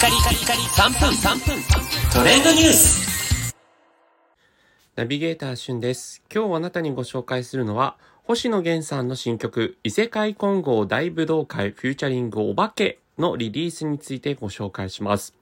カリカリカリ3分3分トレンドニュースナビゲーターしゅんです。今日あなたにご紹介するのは、星野源さんの新曲、異世界混合大武道会フューチャリングお化けのリリースについてご紹介します。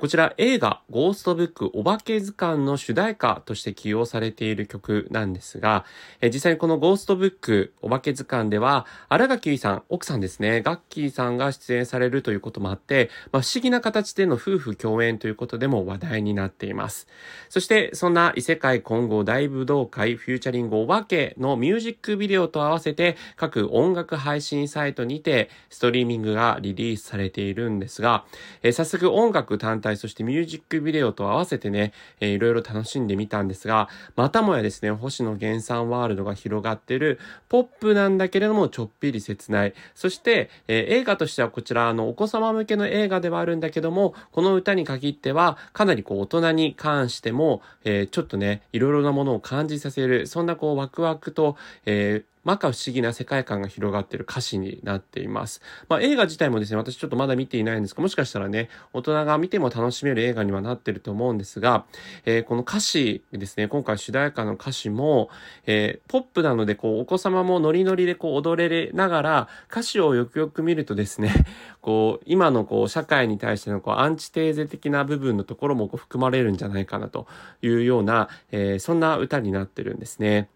こちら映画ゴーストブックお化け図鑑の主題歌として起用されている曲なんですが、実際にこのゴーストブックお化け図鑑では、新垣結衣さん、奥さんですね、ガッキーさんが出演されるということもあって、まあ、不思議な形での夫婦共演ということでも話題になっています。そして、そんな異世界混合大武道会フューチャリングお化けのミュージックビデオと合わせて各音楽配信サイトにてストリーミングがリリースされているんですが、え早速音楽単体そしてミュージックビデオと合わせてね、えーいろいろ楽しんでみたんですが、またもやですね、星野源さんワールドが広がってるポップなんだけれどもちょっぴり切ない。そして、えー映画としてはこちらあのお子様向けの映画ではあるんだけども、この歌に限ってはかなりこう大人に関しても、えーちょっとね、いろいろなものを感じさせる、そんなこうワクワクと、えー摩訶不思議な世界観が広がっている歌詞になっています。まあ映画自体もですね、私ちょっとまだ見ていないんですが、もしかしたらね、大人が見ても楽しめる映画にはなってると思うんですが、えーこの歌詞ですね、今回主題歌の歌詞も、えーポップなので、こう、お子様もノリノリでこう踊れながら、歌詞をよくよく見るとですね、こう、今のこう、社会に対してのこう、アンチテーゼ的な部分のところもこう含まれるんじゃないかなというような、えーそんな歌になってるんですね。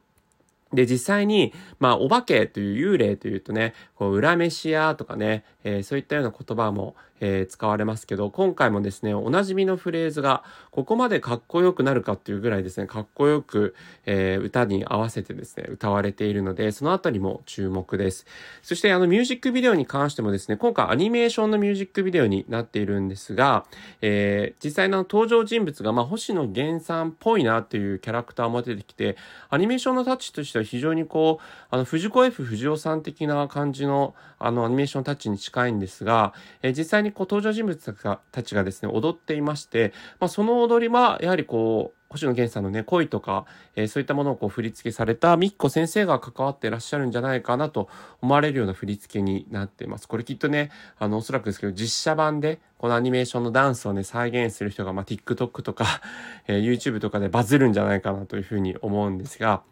で、実際に、まあ、お化けという幽霊というとね、こう、裏飯屋とかね、えーそういったような言葉も、えー使われますけど、今回もですね、おなじみのフレーズが、ここまでかっこよくなるかっていうぐらいですね、かっこよく、えー歌に合わせてですね、歌われているので、そのあたりも注目です。そして、あの、ミュージックビデオに関してもですね、今回アニメーションのミュージックビデオになっているんですが、えー実際の登場人物が、まあ、星野源さんっぽいなっていうキャラクターも出てきて、アニメーションのタッチとしては非常にこう、あの、藤子 F 不二雄さん的な感じの、あの、アニメーションタッチに近いんですが、えー実際にこう、登場人物たちがですね、踊っていまして、まあ、その踊りは、やはりこう、星野源さんのね、恋とか、えーそういったものをこう振り付けされたみっこ先生が関わってらっしゃるんじゃないかなと思われるような振り付けになっています。これきっとね、あの、おそらくですけど、実写版で、このアニメーションのダンスをね、再現する人が、まあ、TikTok とか、えー YouTube とかでバズるんじゃないかなというふうに思うんですが、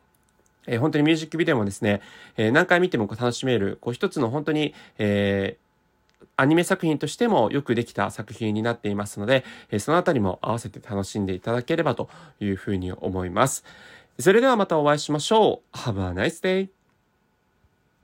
えー本当にミュージックビデオもですね、えー何回見てもこう楽しめる、こう一つの本当に、えーアニメ作品としてもよくできた作品になっていますので、えーそのあたりも合わせて楽しんでいただければというふうに思います。それではまたお会いしましょう。Have a nice day!